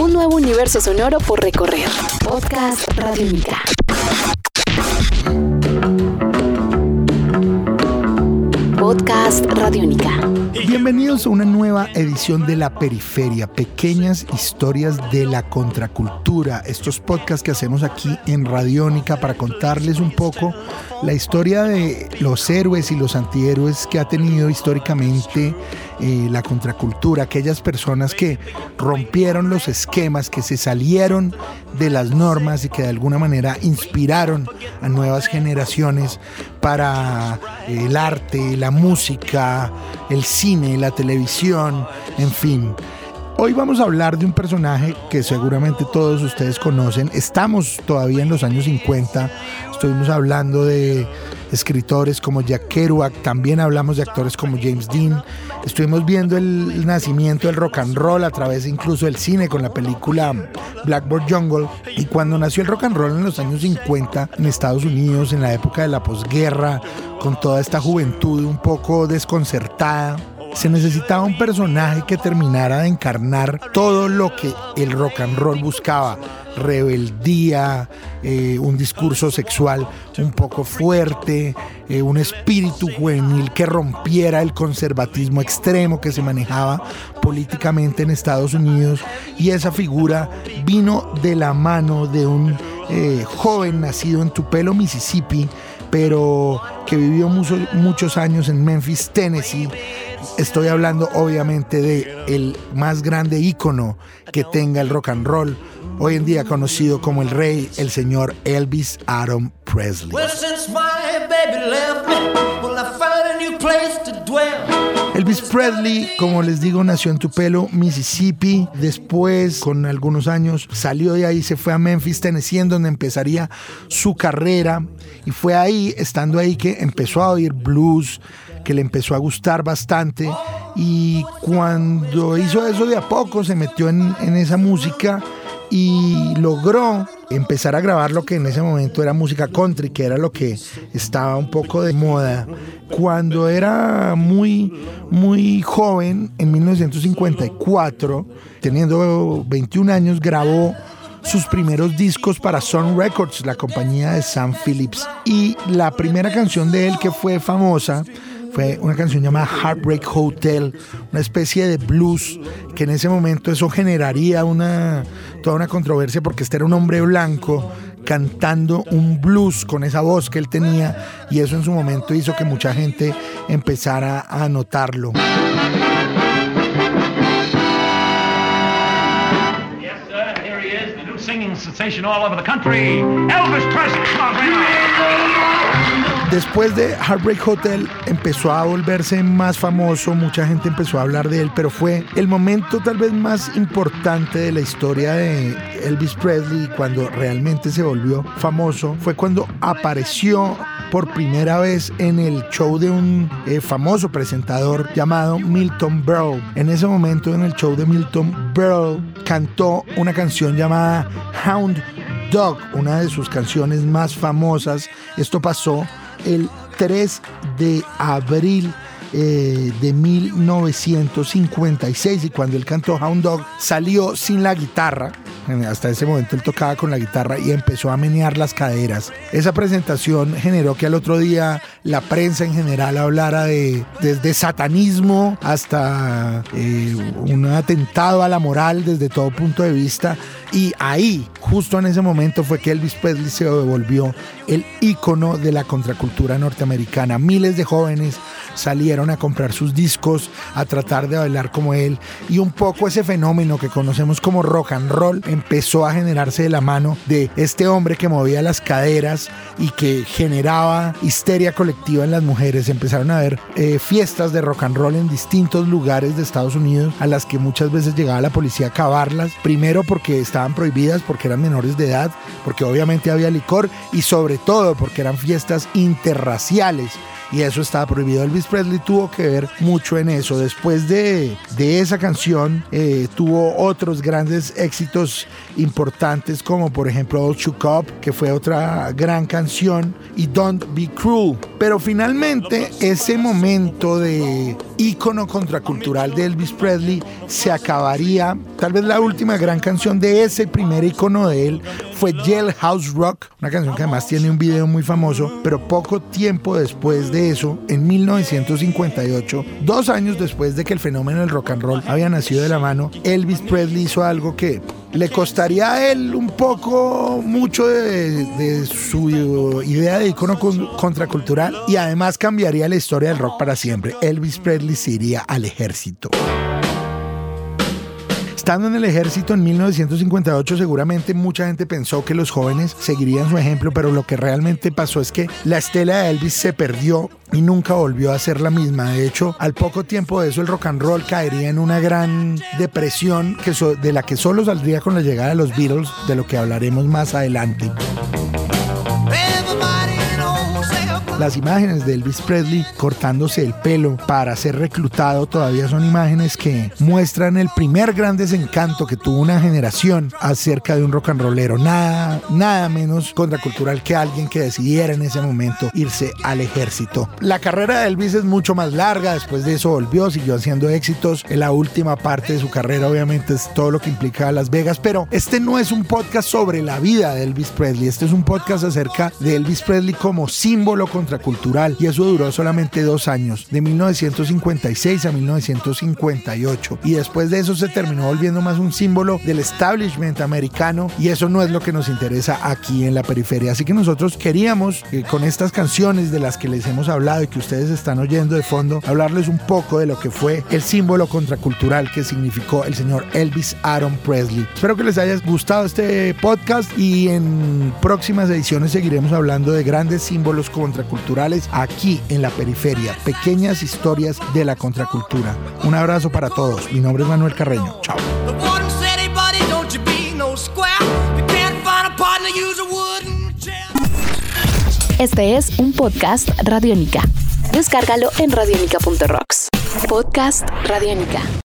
Un nuevo universo sonoro por recorrer. Podcast Radiónica. Podcast Radiónica. Bienvenidos a una nueva edición de La Periferia, pequeñas historias de la contracultura, estos podcasts que hacemos aquí en Radiónica para contarles un poco la historia de los héroes y los antihéroes que ha tenido históricamente eh, la contracultura, aquellas personas que rompieron los esquemas, que se salieron de las normas y que de alguna manera inspiraron a nuevas generaciones para eh, el arte, la música, el cine, la televisión, en fin. Hoy vamos a hablar de un personaje que seguramente todos ustedes conocen. Estamos todavía en los años 50. Estuvimos hablando de escritores como Jack Kerouac, también hablamos de actores como James Dean. Estuvimos viendo el nacimiento del rock and roll a través incluso del cine con la película Blackboard Jungle. Y cuando nació el rock and roll en los años 50 en Estados Unidos, en la época de la posguerra, con toda esta juventud un poco desconcertada, se necesitaba un personaje que terminara de encarnar todo lo que el rock and roll buscaba. Rebeldía, eh, un discurso sexual un poco fuerte, eh, un espíritu juvenil que rompiera el conservatismo extremo que se manejaba políticamente en Estados Unidos. Y esa figura vino de la mano de un eh, joven nacido en Tupelo, Mississippi, pero que vivió muchos años en Memphis, Tennessee. Estoy hablando obviamente de el más grande ícono que tenga el rock and roll, hoy en día conocido como el rey, el señor Elvis Aaron Presley. Elvis Presley, como les digo, nació en Tupelo, Mississippi. Después, con algunos años, salió de ahí, se fue a Memphis, Tennessee, donde empezaría su carrera. Y fue ahí, estando ahí, que empezó a oír blues, que le empezó a gustar bastante. Y cuando hizo eso de a poco, se metió en, en esa música y logró empezar a grabar lo que en ese momento era música country, que era lo que estaba un poco de moda. Cuando era muy, muy joven, en 1954, teniendo 21 años, grabó sus primeros discos para Sun Records, la compañía de Sam Phillips. Y la primera canción de él que fue famosa fue una canción llamada Heartbreak Hotel, una especie de blues que en ese momento eso generaría una toda una controversia porque este era un hombre blanco cantando un blues con esa voz que él tenía y eso en su momento hizo que mucha gente empezara a notarlo. Elvis Presley. Después de Heartbreak Hotel empezó a volverse más famoso, mucha gente empezó a hablar de él, pero fue el momento tal vez más importante de la historia de Elvis Presley cuando realmente se volvió famoso, fue cuando apareció por primera vez en el show de un eh, famoso presentador llamado Milton Berle. En ese momento en el show de Milton Berle cantó una canción llamada Hound Dog, una de sus canciones más famosas. Esto pasó el 3 de abril eh, de 1956 y cuando él cantó Hound Dog salió sin la guitarra. Hasta ese momento él tocaba con la guitarra y empezó a menear las caderas. Esa presentación generó que al otro día la prensa en general hablara de desde satanismo hasta eh, un atentado a la moral desde todo punto de vista. Y ahí, justo en ese momento, fue que Elvis Presley se volvió el ícono de la contracultura norteamericana. Miles de jóvenes salieron a comprar sus discos, a tratar de bailar como él y un poco ese fenómeno que conocemos como rock and roll empezó a generarse de la mano de este hombre que movía las caderas y que generaba histeria colectiva en las mujeres. Empezaron a haber eh, fiestas de rock and roll en distintos lugares de Estados Unidos a las que muchas veces llegaba la policía a acabarlas, primero porque estaban prohibidas, porque eran menores de edad, porque obviamente había licor y sobre todo porque eran fiestas interraciales y eso estaba prohibido. Elvis Presley tuvo que ver mucho en eso. Después de, esa canción eh, tuvo otros grandes éxitos importantes como por ejemplo Old Shook Up, que fue otra gran canción, y Don't Be Cruel. Pero finalmente ese momento de ícono contracultural de Elvis Presley, se acabaría. Tal vez la última gran canción de ese primer ícono de él fue Jailhouse Rock, una canción que además tiene un video muy famoso, pero poco tiempo después de eso, en 1958, dos años después de que el fenómeno del rock and roll había nacido de la mano, Elvis Presley hizo algo que le costaría a él un poco mucho de, su idea de icono contracultural y además cambiaría la historia del rock para siempre. Elvis Presley se iría al ejército. Estando en el ejército en 1958, seguramente mucha gente pensó que los jóvenes seguirían su ejemplo, pero lo que realmente pasó es que la estela de Elvis se perdió y nunca volvió a ser la misma. De hecho, al poco tiempo de eso, el rock and roll caería en una gran depresión que de la que solo saldría con la llegada de los Beatles, de lo que hablaremos más adelante. Las imágenes de Elvis Presley cortándose el pelo para ser reclutado todavía son imágenes que muestran el primer gran desencanto que tuvo una generación acerca de un rock and rollero. Nada, nada menos contracultural que alguien que decidiera en ese momento irse al ejército. La carrera de Elvis es mucho más larga. Después de eso volvió, siguió haciendo éxitos. En la última parte de su carrera, obviamente, es todo lo que implica Las Vegas. Pero este no es un podcast sobre la vida de Elvis Presley. Este es un podcast acerca de Elvis Presley como símbolo contra cultural y eso duró solamente dos años, de 1956 a 1958 y después de eso se terminó volviendo más un símbolo del establishment americano y eso no es lo que nos interesa aquí en la periferia. Así que nosotros queríamos eh, con estas canciones de las que les hemos hablado y que ustedes están oyendo de fondo, hablarles un poco de lo que fue el símbolo contracultural que significó el señor Elvis Aaron Presley. Espero que les haya gustado este podcast y en próximas ediciones seguiremos hablando de grandes símbolos contraculturales culturales aquí en la periferia. Pequeñas historias de la contracultura. Un abrazo para todos. Mi nombre es Manuel Carreño. Chao. Este es un podcast Radiónica. Descárgalo en radiónica.rocks. Podcast Radiónica.